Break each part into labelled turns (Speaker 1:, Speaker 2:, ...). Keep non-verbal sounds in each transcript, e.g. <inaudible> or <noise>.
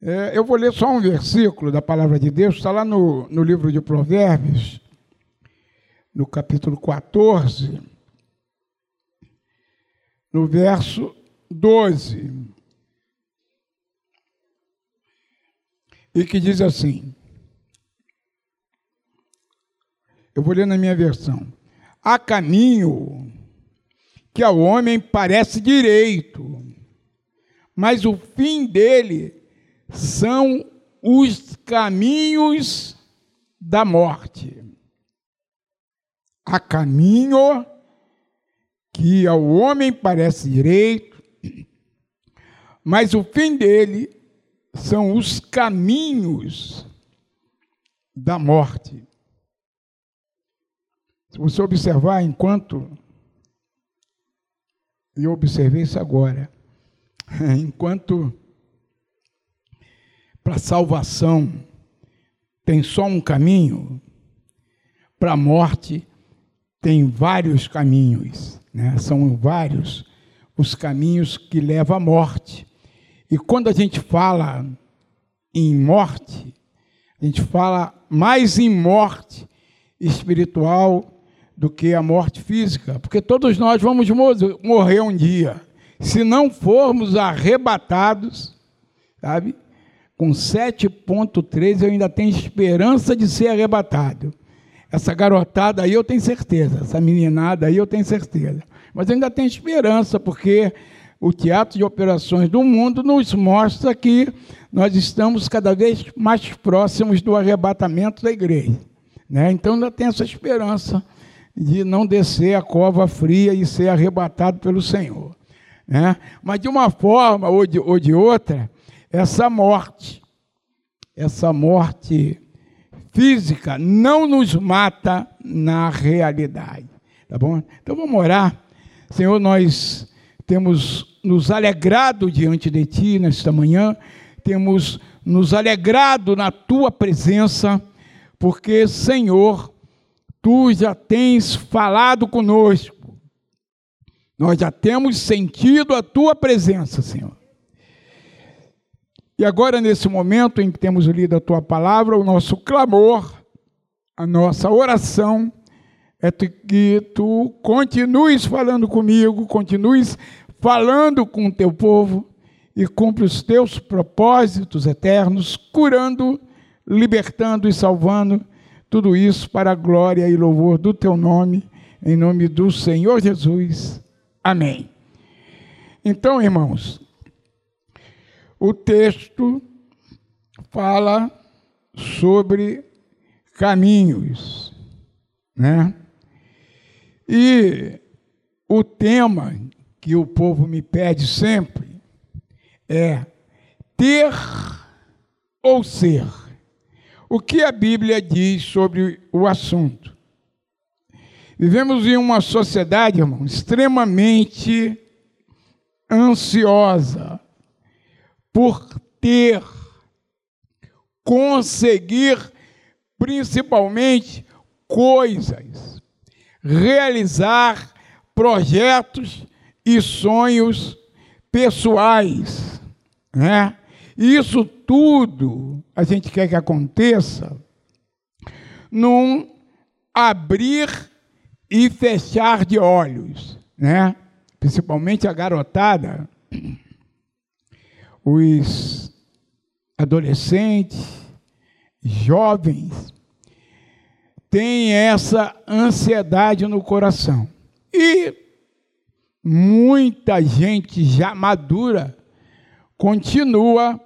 Speaker 1: É, eu vou ler só um versículo da palavra de Deus, está lá no, no livro de Provérbios, no capítulo 14, no verso 12. E que diz assim: eu vou ler na minha versão. Há caminho que ao homem parece direito, mas o fim dele são os caminhos da morte. Há caminho que ao homem parece direito, mas o fim dele são os caminhos da morte. Se você observar, enquanto eu observei isso agora, <laughs> enquanto para salvação tem só um caminho, para a morte tem vários caminhos, né? são vários os caminhos que levam à morte. E quando a gente fala em morte, a gente fala mais em morte espiritual do que a morte física, porque todos nós vamos morrer um dia. Se não formos arrebatados, sabe? Com 7.3 eu ainda tenho esperança de ser arrebatado. Essa garotada aí eu tenho certeza, essa meninada aí eu tenho certeza. Mas eu ainda tenho esperança, porque o teatro de operações do mundo nos mostra que nós estamos cada vez mais próximos do arrebatamento da igreja. Né? Então ainda tem essa esperança de não descer a cova fria e ser arrebatado pelo Senhor. Né? Mas de uma forma ou de, ou de outra, essa morte, essa morte física não nos mata na realidade. Tá bom? Então vamos orar. Senhor, nós temos nos alegrado diante de Ti nesta manhã, temos nos alegrado na Tua presença, porque, Senhor, tu já tens falado conosco. Nós já temos sentido a tua presença, Senhor. E agora, nesse momento em que temos lido a tua palavra, o nosso clamor, a nossa oração é que tu continues falando comigo, continues falando com o teu povo e cumpre os teus propósitos eternos, curando, libertando e salvando tudo isso para a glória e louvor do teu nome, em nome do Senhor Jesus. Amém. Então, irmãos, o texto fala sobre caminhos, né? E o tema que o povo me pede sempre é ter ou ser. O que a Bíblia diz sobre o assunto? Vivemos em uma sociedade, irmão, extremamente ansiosa por ter, conseguir, principalmente, coisas, realizar projetos e sonhos pessoais, né? Isso tudo a gente quer que aconteça num abrir e fechar de olhos, né? Principalmente a garotada, os adolescentes, jovens, têm essa ansiedade no coração. E muita gente já madura continua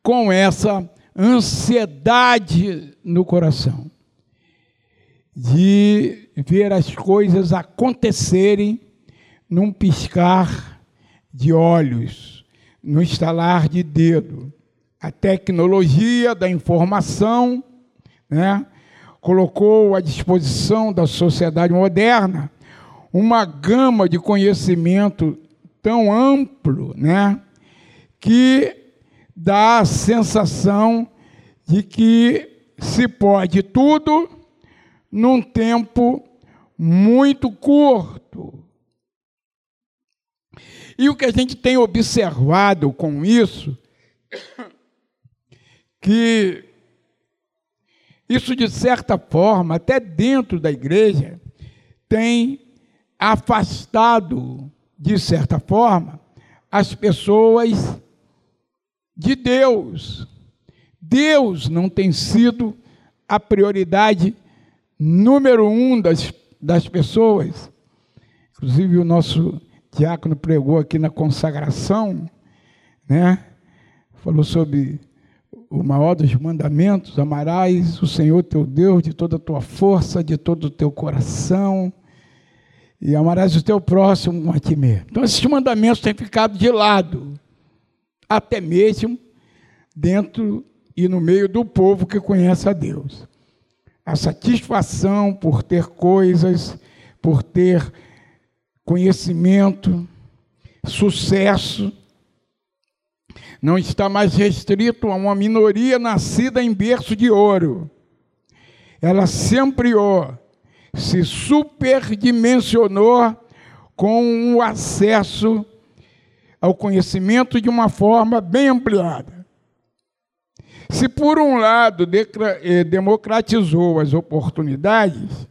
Speaker 1: com essa ansiedade no coração de ver as coisas acontecerem num piscar de olhos, no estalar de dedo. A tecnologia da informação né, colocou à disposição da sociedade moderna uma gama de conhecimento tão amplo né, que dá a sensação de que se pode tudo num tempo muito curto. E o que a gente tem observado com isso que isso, de certa forma, até dentro da igreja, tem afastado, de certa forma, as pessoas de Deus. Deus não tem sido a prioridade número um das, das pessoas. Inclusive, o nosso diácono pregou aqui na consagração, né? Falou sobre o maior dos mandamentos: amarás o Senhor teu Deus de toda a tua força, de todo o teu coração, e amarás o teu próximo a ti mesmo. Então, esses mandamentos têm ficado de lado, até mesmo dentro e no meio do povo que conhece a Deus. A satisfação por ter coisas, por ter conhecimento, sucesso, não está mais restrito a uma minoria nascida em berço de ouro. Ela se ampliou, se superdimensionou com o acesso ao conhecimento de uma forma bem ampliada. Se por um lado eh, democratizou as oportunidades,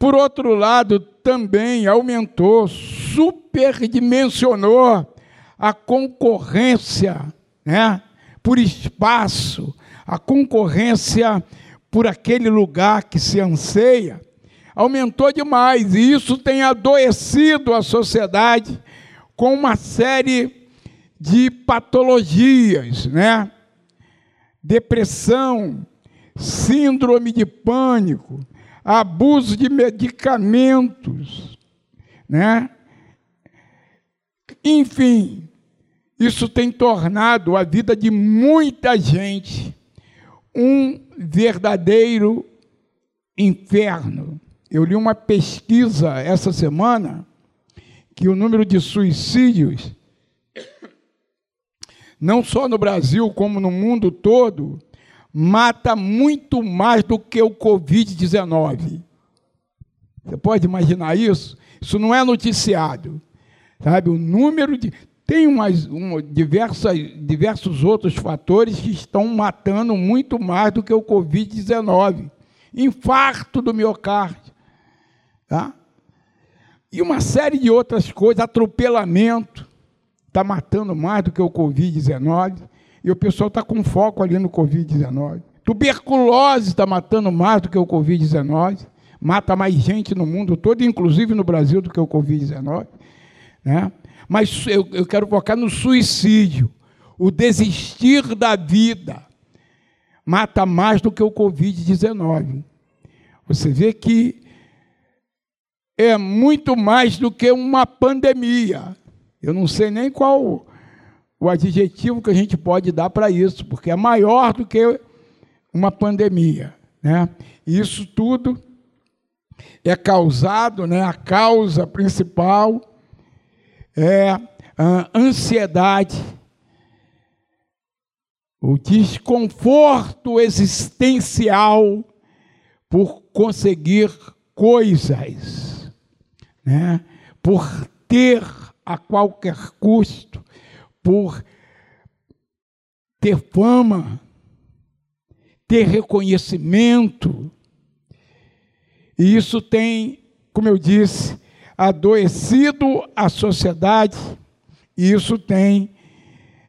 Speaker 1: por outro lado também aumentou, superdimensionou a concorrência né, por espaço, a concorrência por aquele lugar que se anseia, aumentou demais, e isso tem adoecido a sociedade com uma série de patologias, né? Depressão, síndrome de pânico, abuso de medicamentos, né? Enfim, isso tem tornado a vida de muita gente um verdadeiro inferno. Eu li uma pesquisa essa semana que o número de suicídios, não só no Brasil, como no mundo todo, mata muito mais do que o Covid-19. Você pode imaginar isso? Isso não é noticiado. Sabe, o número de. Tem umas, uma, diversas, diversos outros fatores que estão matando muito mais do que o Covid-19. Infarto do miocárdio. Tá? E uma série de outras coisas, atropelamento, está matando mais do que o Covid-19. E o pessoal está com foco ali no Covid-19. Tuberculose está matando mais do que o Covid-19. Mata mais gente no mundo todo, inclusive no Brasil, do que o Covid-19. Né? Mas eu, eu quero focar no suicídio. O desistir da vida mata mais do que o Covid-19. Você vê que é muito mais do que uma pandemia. Eu não sei nem qual o adjetivo que a gente pode dar para isso, porque é maior do que uma pandemia. Né? Isso tudo é causado, né? a causa principal é a ansiedade, o desconforto existencial por conseguir coisas, né? por ter a qualquer custo, por ter fama, ter reconhecimento. E isso tem, como eu disse, adoecido a sociedade, e isso tem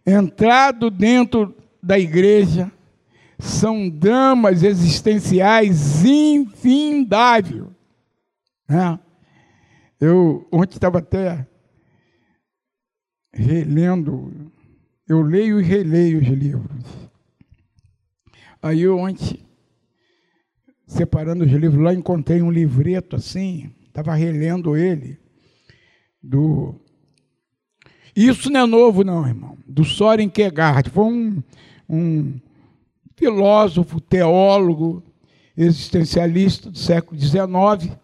Speaker 1: entrado dentro da igreja, são dramas existenciais infindáveis. Né? Eu ontem estava até relendo, eu leio e releio os livros. Aí eu ontem, separando os livros lá, encontrei um livreto assim, estava relendo ele, do. Isso não é novo, não, irmão. Do Soren Kierkegaard. Foi um, um filósofo, teólogo, existencialista do século XIX.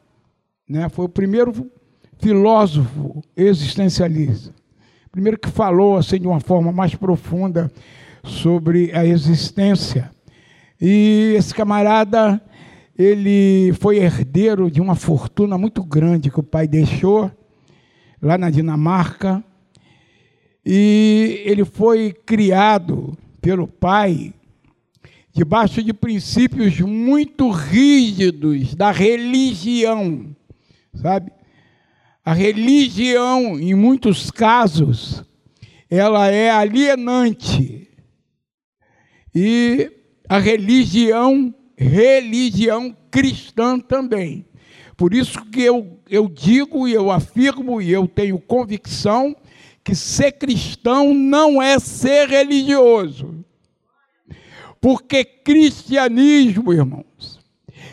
Speaker 1: Né? Foi o primeiro filósofo existencialista. Primeiro que falou assim de uma forma mais profunda sobre a existência. E esse camarada ele foi herdeiro de uma fortuna muito grande que o pai deixou lá na Dinamarca. E ele foi criado pelo pai debaixo de princípios muito rígidos da religião, sabe? A religião, em muitos casos, ela é alienante. E a religião, religião cristã também. Por isso que eu, eu digo e eu afirmo e eu tenho convicção que ser cristão não é ser religioso. Porque cristianismo, irmãos,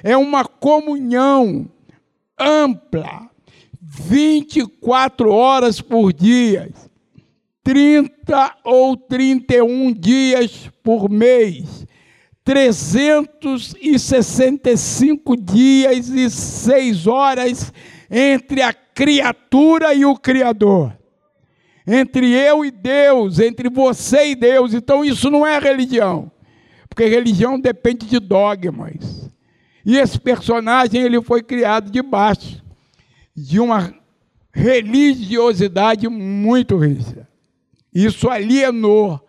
Speaker 1: é uma comunhão ampla, 24 horas por dia, 30 ou 31 dias por mês, 365 dias e 6 horas entre a criatura e o Criador. Entre eu e Deus, entre você e Deus. Então isso não é religião. Porque religião depende de dogmas. E esse personagem ele foi criado debaixo de uma religiosidade muito rígida. Isso alienou,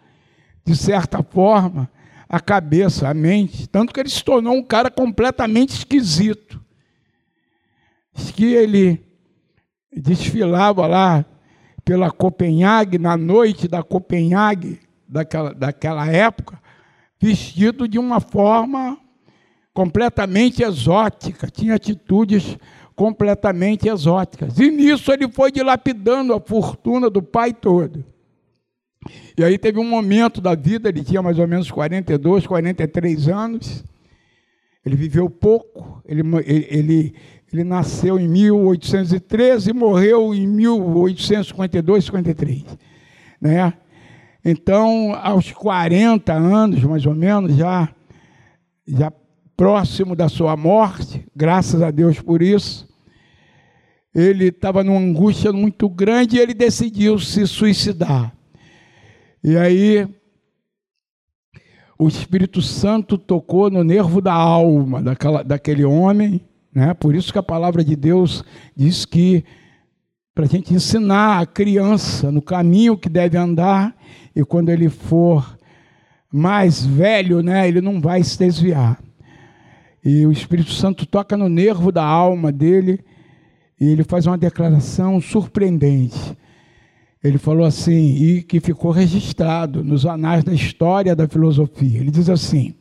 Speaker 1: de certa forma, a cabeça, a mente, tanto que ele se tornou um cara completamente esquisito. Que ele desfilava lá pela Copenhague, na noite da Copenhague, daquela, daquela época, vestido de uma forma completamente exótica, tinha atitudes completamente exóticas. E nisso ele foi dilapidando a fortuna do pai todo. E aí teve um momento da vida, ele tinha mais ou menos 42, 43 anos. Ele viveu pouco, ele, ele, ele nasceu em 1813 e morreu em 1852, 53. Né? Então, aos 40 anos, mais ou menos, já, já próximo da sua morte, graças a Deus por isso, ele estava numa angústia muito grande e ele decidiu se suicidar. E aí o Espírito Santo tocou no nervo da alma daquela, daquele homem, né? Por isso que a palavra de Deus diz que para a gente ensinar a criança no caminho que deve andar e quando ele for mais velho, né, ele não vai se desviar. E o Espírito Santo toca no nervo da alma dele e ele faz uma declaração surpreendente. Ele falou assim, e que ficou registrado nos anais da história da filosofia. Ele diz assim: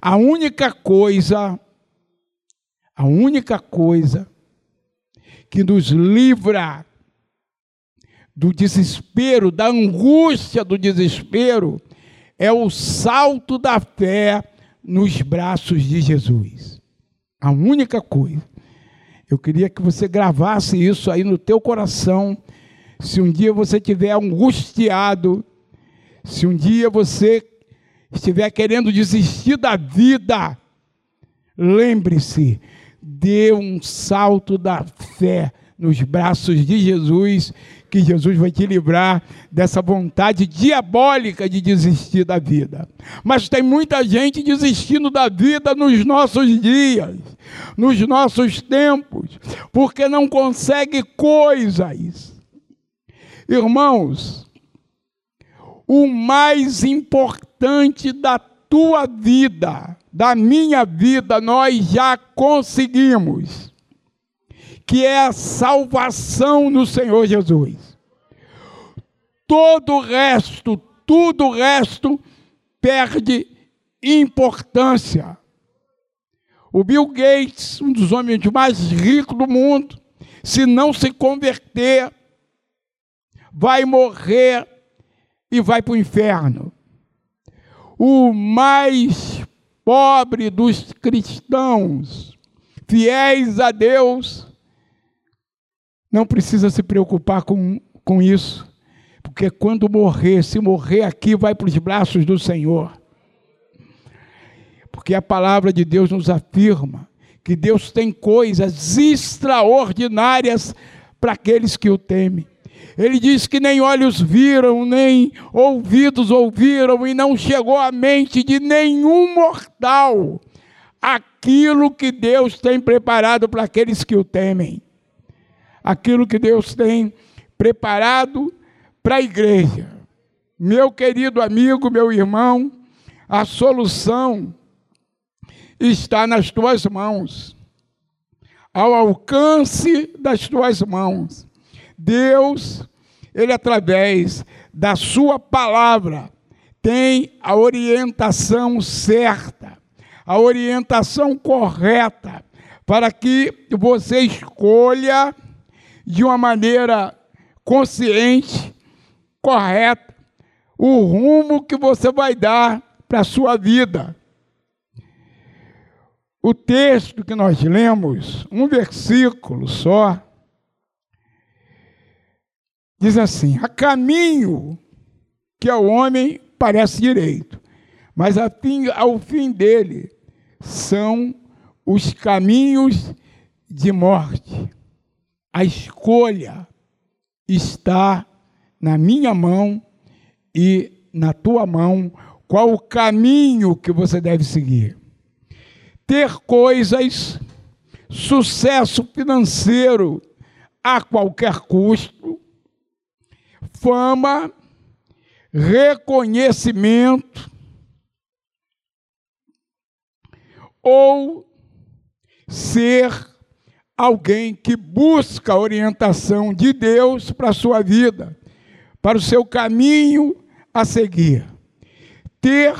Speaker 1: a única coisa, a única coisa que nos livra do desespero, da angústia do desespero, é o salto da fé nos braços de Jesus. A única coisa. Eu queria que você gravasse isso aí no teu coração se um dia você estiver angustiado, se um dia você estiver querendo desistir da vida, lembre-se, dê um salto da fé nos braços de Jesus, que Jesus vai te livrar dessa vontade diabólica de desistir da vida. Mas tem muita gente desistindo da vida nos nossos dias, nos nossos tempos, porque não consegue coisas Irmãos, o mais importante da tua vida, da minha vida, nós já conseguimos, que é a salvação no Senhor Jesus. Todo o resto, tudo o resto perde importância. O Bill Gates, um dos homens mais ricos do mundo, se não se converter, vai morrer e vai para o inferno. O mais pobre dos cristãos, fiéis a Deus, não precisa se preocupar com, com isso, porque quando morrer, se morrer aqui, vai para os braços do Senhor. Porque a palavra de Deus nos afirma que Deus tem coisas extraordinárias para aqueles que o temem. Ele diz que nem olhos viram, nem ouvidos ouviram, e não chegou à mente de nenhum mortal aquilo que Deus tem preparado para aqueles que o temem. Aquilo que Deus tem preparado para a igreja. Meu querido amigo, meu irmão, a solução está nas tuas mãos, ao alcance das tuas mãos. Deus, Ele através da Sua palavra, tem a orientação certa, a orientação correta, para que você escolha de uma maneira consciente, correta, o rumo que você vai dar para a sua vida. O texto que nós lemos, um versículo só, diz assim: a caminho que ao homem parece direito, mas ao fim dele são os caminhos de morte. A escolha está na minha mão e na tua mão qual o caminho que você deve seguir. Ter coisas, sucesso financeiro a qualquer custo, fama, reconhecimento, ou ser alguém que busca a orientação de Deus para a sua vida, para o seu caminho a seguir. Ter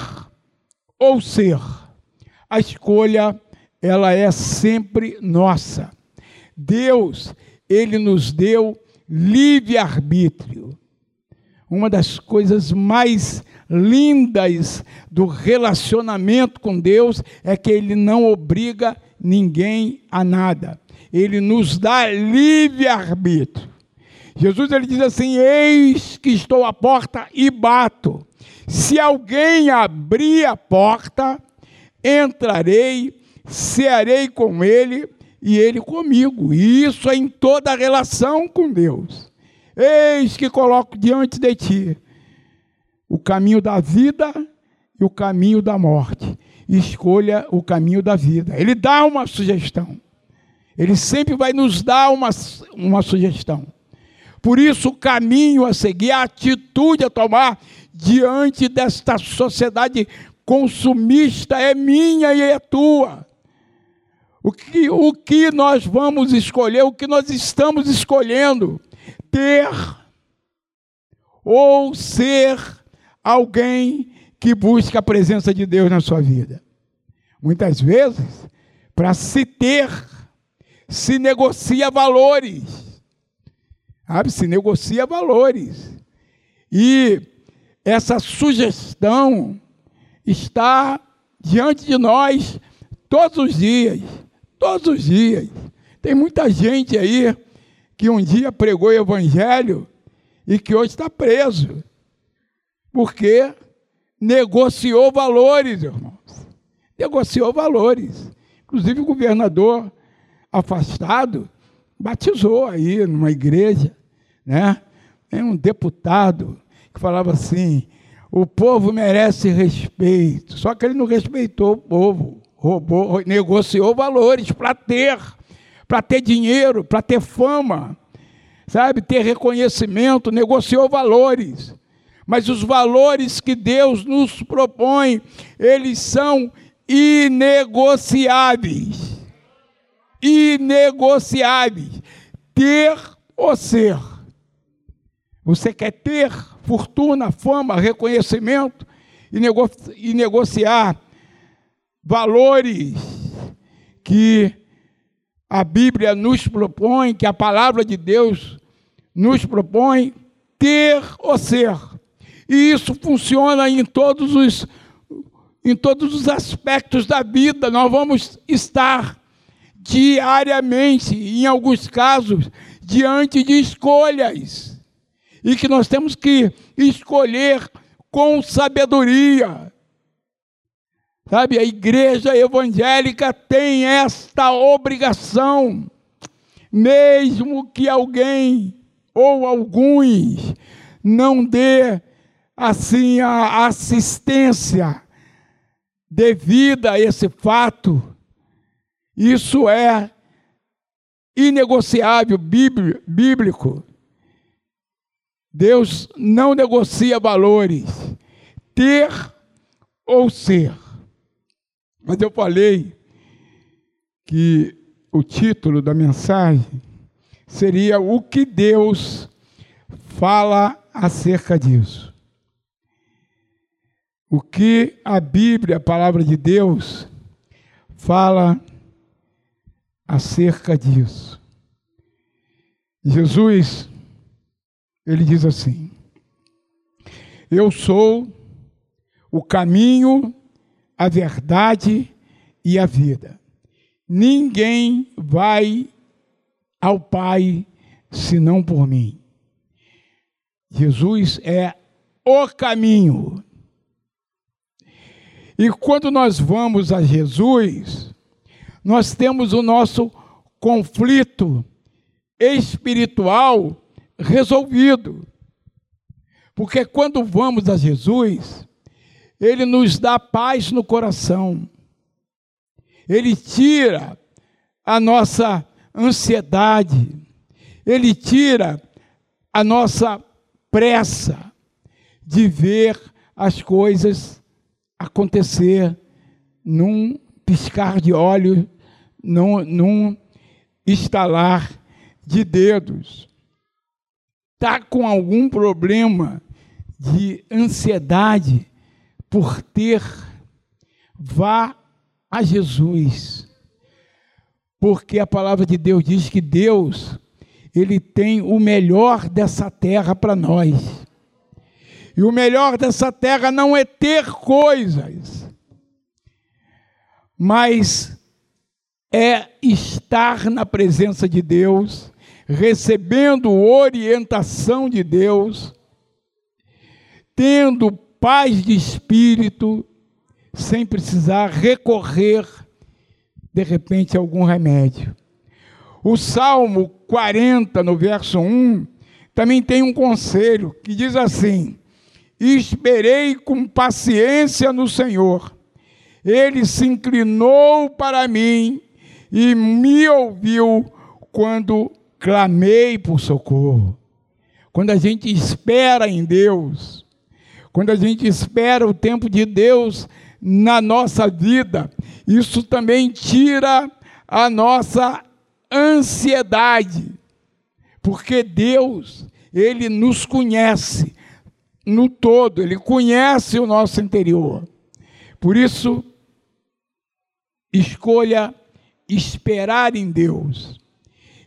Speaker 1: ou ser, a escolha ela é sempre nossa. Deus, ele nos deu livre arbítrio. Uma das coisas mais lindas do relacionamento com Deus é que ele não obriga ninguém a nada. Ele nos dá livre arbítrio. Jesus ele diz assim: Eis que estou à porta e bato. Se alguém abrir a porta, entrarei, cearei com ele e ele comigo. E isso é em toda a relação com Deus. Eis que coloco diante de ti o caminho da vida e o caminho da morte. Escolha o caminho da vida. Ele dá uma sugestão. Ele sempre vai nos dar uma, uma sugestão. Por isso, o caminho a seguir, a atitude a tomar diante desta sociedade consumista é minha e é tua. O que, o que nós vamos escolher, o que nós estamos escolhendo, ter ou ser alguém que busca a presença de Deus na sua vida. Muitas vezes, para se ter, se negocia valores. Sabe? Se negocia valores. E essa sugestão está diante de nós todos os dias. Todos os dias. Tem muita gente aí que um dia pregou o evangelho e que hoje está preso porque negociou valores, irmãos. Negociou valores. Inclusive o governador afastado batizou aí numa igreja, né? Tem um deputado que falava assim: o povo merece respeito. Só que ele não respeitou o povo, roubou, negociou valores para ter, para ter dinheiro, para ter fama, sabe, ter reconhecimento, negociou valores. Mas os valores que Deus nos propõe, eles são inegociáveis. Inegociáveis. Ter ou ser. Você quer ter fortuna, fama, reconhecimento e, nego e negociar valores que a Bíblia nos propõe, que a palavra de Deus nos propõe, ter ou ser. E isso funciona em todos os em todos os aspectos da vida. Nós vamos estar diariamente, em alguns casos, diante de escolhas. E que nós temos que escolher com sabedoria. Sabe, a igreja evangélica tem esta obrigação, mesmo que alguém ou alguns não dê assim a assistência devida a esse fato, isso é inegociável bíblico. Deus não negocia valores, ter ou ser. Mas eu falei que o título da mensagem seria O que Deus fala acerca disso. O que a Bíblia, a palavra de Deus, fala acerca disso. Jesus, ele diz assim: Eu sou o caminho, a verdade e a vida. Ninguém vai ao Pai senão por mim. Jesus é o caminho. E quando nós vamos a Jesus, nós temos o nosso conflito espiritual resolvido. Porque quando vamos a Jesus, Ele nos dá paz no coração, Ele tira a nossa ansiedade, Ele tira a nossa pressa de ver as coisas acontecer num piscar de olhos, num, num estalar de dedos. Está com algum problema de ansiedade por ter, vá a Jesus. Porque a palavra de Deus diz que Deus, Ele tem o melhor dessa terra para nós. E o melhor dessa terra não é ter coisas, mas é estar na presença de Deus, recebendo orientação de Deus, tendo paz de espírito, sem precisar recorrer, de repente, a algum remédio. O Salmo 40, no verso 1, também tem um conselho que diz assim: Esperei com paciência no Senhor, ele se inclinou para mim e me ouviu quando clamei por socorro. Quando a gente espera em Deus, quando a gente espera o tempo de Deus na nossa vida, isso também tira a nossa ansiedade, porque Deus, Ele nos conhece no todo, Ele conhece o nosso interior. Por isso, escolha esperar em Deus.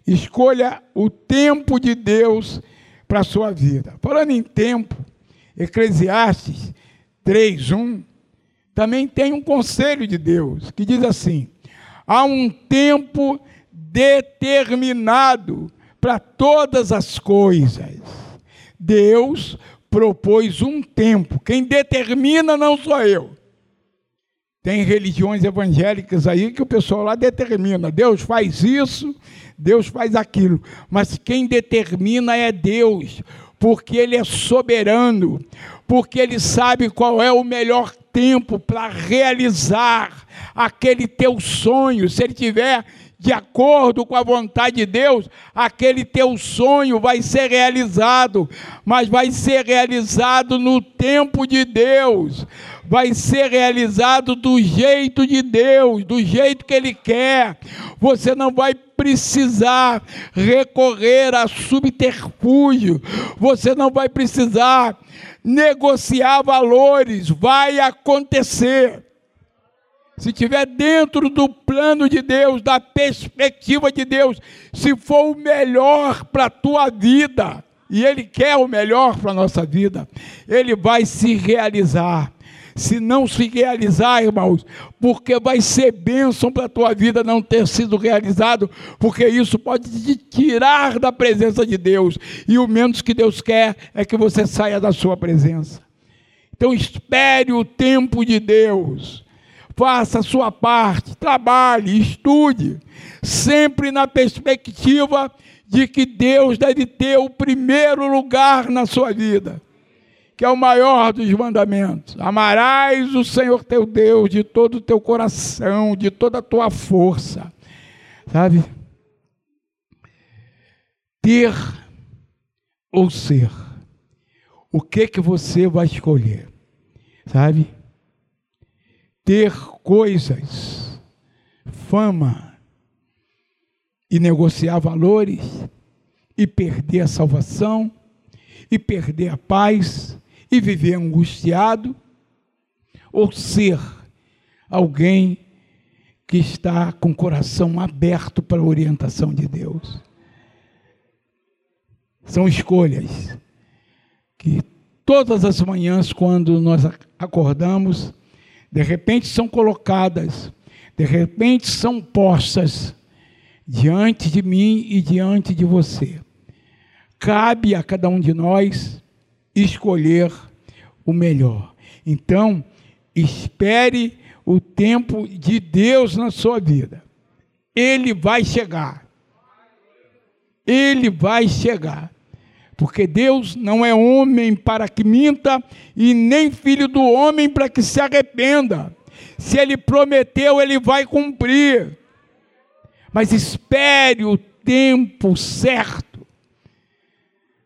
Speaker 1: Escolha o tempo de Deus para a sua vida. Falando em tempo, Eclesiastes 3:1 também tem um conselho de Deus que diz assim: há um tempo determinado para todas as coisas. Deus propôs um tempo. Quem determina não sou eu. Tem religiões evangélicas aí que o pessoal lá determina. Deus faz isso, Deus faz aquilo. Mas quem determina é Deus, porque Ele é soberano, porque Ele sabe qual é o melhor tempo para realizar aquele teu sonho. Se Ele tiver de acordo com a vontade de Deus, aquele teu sonho vai ser realizado, mas vai ser realizado no tempo de Deus, vai ser realizado do jeito de Deus, do jeito que Ele quer. Você não vai precisar recorrer a subterfúgio, você não vai precisar negociar valores, vai acontecer se estiver dentro do plano de Deus, da perspectiva de Deus, se for o melhor para a tua vida, e Ele quer o melhor para a nossa vida, Ele vai se realizar. Se não se realizar, irmãos, porque vai ser bênção para a tua vida não ter sido realizado, porque isso pode te tirar da presença de Deus, e o menos que Deus quer é que você saia da sua presença. Então espere o tempo de Deus. Faça a sua parte, trabalhe, estude, sempre na perspectiva de que Deus deve ter o primeiro lugar na sua vida, que é o maior dos mandamentos. Amarás o Senhor teu Deus de todo o teu coração, de toda a tua força. Sabe? Ter ou ser. o que que você vai escolher, sabe? Ter coisas, fama e negociar valores e perder a salvação e perder a paz e viver angustiado ou ser alguém que está com o coração aberto para a orientação de Deus. São escolhas que todas as manhãs, quando nós acordamos, de repente são colocadas, de repente são postas diante de mim e diante de você. Cabe a cada um de nós escolher o melhor. Então, espere o tempo de Deus na sua vida. Ele vai chegar. Ele vai chegar. Porque Deus não é homem para que minta, e nem filho do homem para que se arrependa. Se ele prometeu, ele vai cumprir. Mas espere o tempo certo.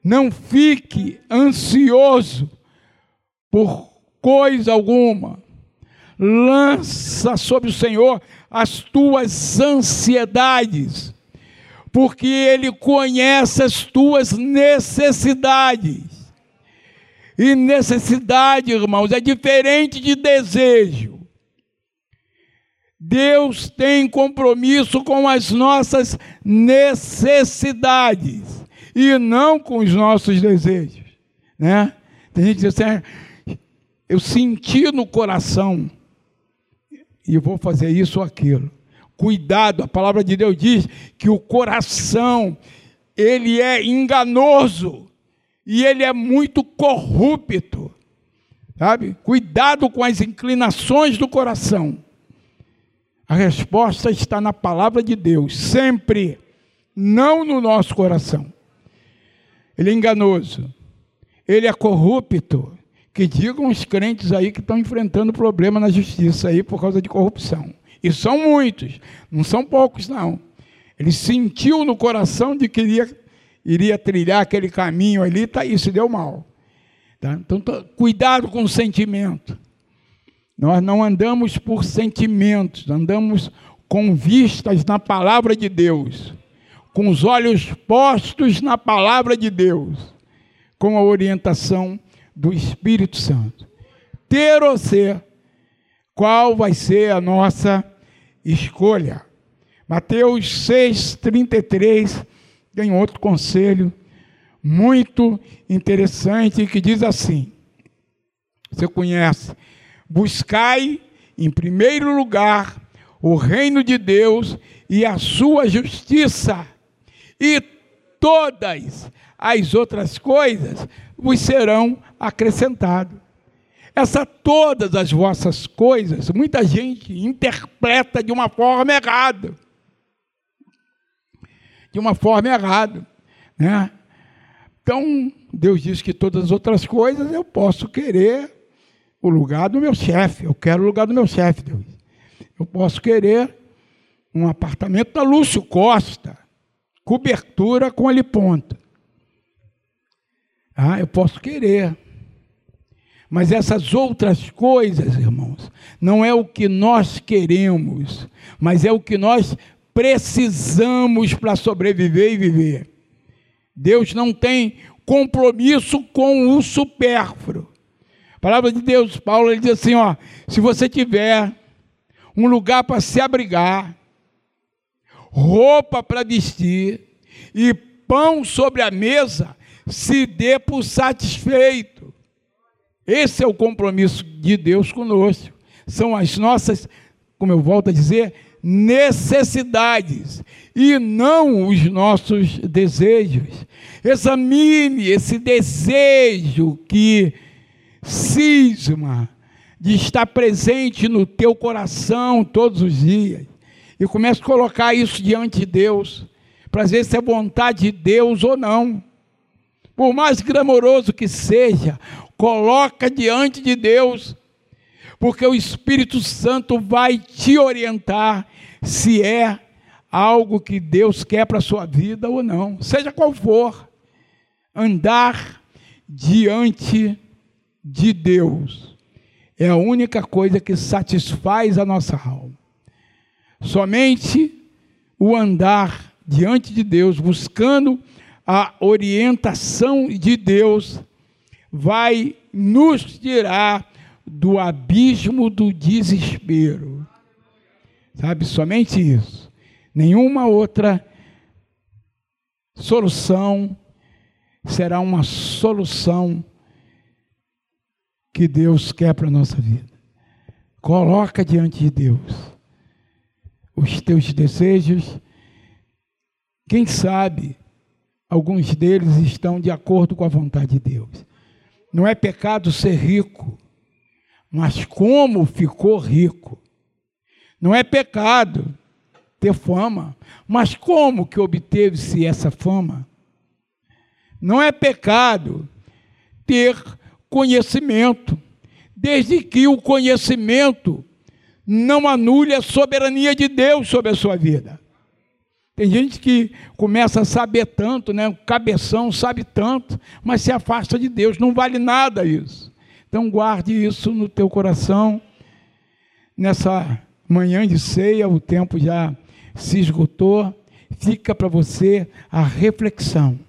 Speaker 1: Não fique ansioso por coisa alguma. Lança sobre o Senhor as tuas ansiedades porque Ele conhece as tuas necessidades. E necessidade, irmãos, é diferente de desejo. Deus tem compromisso com as nossas necessidades e não com os nossos desejos, né? Tem gente que diz assim, ah, eu senti no coração e vou fazer isso ou aquilo. Cuidado, a palavra de Deus diz que o coração ele é enganoso e ele é muito corrupto. Sabe? Cuidado com as inclinações do coração. A resposta está na palavra de Deus, sempre, não no nosso coração. Ele é enganoso, ele é corrupto. Que digam os crentes aí que estão enfrentando problema na justiça aí por causa de corrupção. E são muitos, não são poucos, não. Ele sentiu no coração de que iria, iria trilhar aquele caminho ali, tá, se deu mal. Tá? Então, tô, cuidado com o sentimento. Nós não andamos por sentimentos, andamos com vistas na palavra de Deus, com os olhos postos na palavra de Deus, com a orientação do Espírito Santo. Ter ou ser, qual vai ser a nossa escolha. Mateus 6,33 tem outro conselho muito interessante que diz assim: você conhece, buscai em primeiro lugar o reino de Deus e a sua justiça, e todas as outras coisas vos serão acrescentadas. Essa todas as vossas coisas, muita gente interpreta de uma forma errada. De uma forma errada, né? Então, Deus diz que todas as outras coisas eu posso querer o lugar do meu chefe. Eu quero o lugar do meu chefe, Deus. Eu posso querer um apartamento da Lúcio Costa, cobertura com aliponta. Ah, eu posso querer. Mas essas outras coisas, irmãos, não é o que nós queremos, mas é o que nós precisamos para sobreviver e viver. Deus não tem compromisso com o supérfluo. A palavra de Deus, Paulo, ele diz assim: ó, se você tiver um lugar para se abrigar, roupa para vestir e pão sobre a mesa, se dê por satisfeito. Esse é o compromisso de Deus conosco. São as nossas, como eu volto a dizer, necessidades e não os nossos desejos. Examine esse desejo que cisma de estar presente no teu coração todos os dias e comece a colocar isso diante de Deus para ver se é vontade de Deus ou não. Por mais glamouroso que seja, coloca diante de Deus, porque o Espírito Santo vai te orientar se é algo que Deus quer para a sua vida ou não, seja qual for. Andar diante de Deus. É a única coisa que satisfaz a nossa alma. Somente o andar diante de Deus, buscando a orientação de Deus, vai nos tirar do abismo do desespero. Sabe, somente isso. Nenhuma outra solução será uma solução que Deus quer para a nossa vida. Coloca diante de Deus os teus desejos. Quem sabe alguns deles estão de acordo com a vontade de Deus. Não é pecado ser rico, mas como ficou rico. Não é pecado ter fama, mas como que obteve-se essa fama? Não é pecado ter conhecimento, desde que o conhecimento não anule a soberania de Deus sobre a sua vida. Tem gente que começa a saber tanto, né? O cabeção sabe tanto, mas se afasta de Deus, não vale nada isso. Então guarde isso no teu coração. Nessa manhã de ceia, o tempo já se esgotou. Fica para você a reflexão.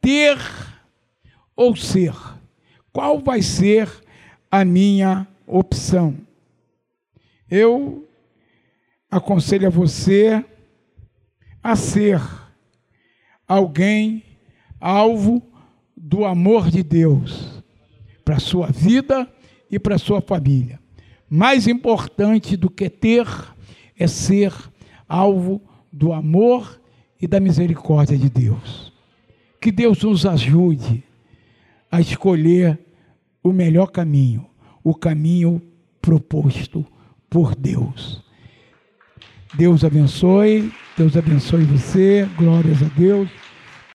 Speaker 1: Ter ou ser? Qual vai ser a minha opção? Eu aconselho a você a ser alguém alvo do amor de Deus para sua vida e para sua família. Mais importante do que ter é ser alvo do amor e da misericórdia de Deus. Que Deus nos ajude a escolher o melhor caminho, o caminho proposto por Deus. Deus abençoe, Deus abençoe você, glórias a Deus.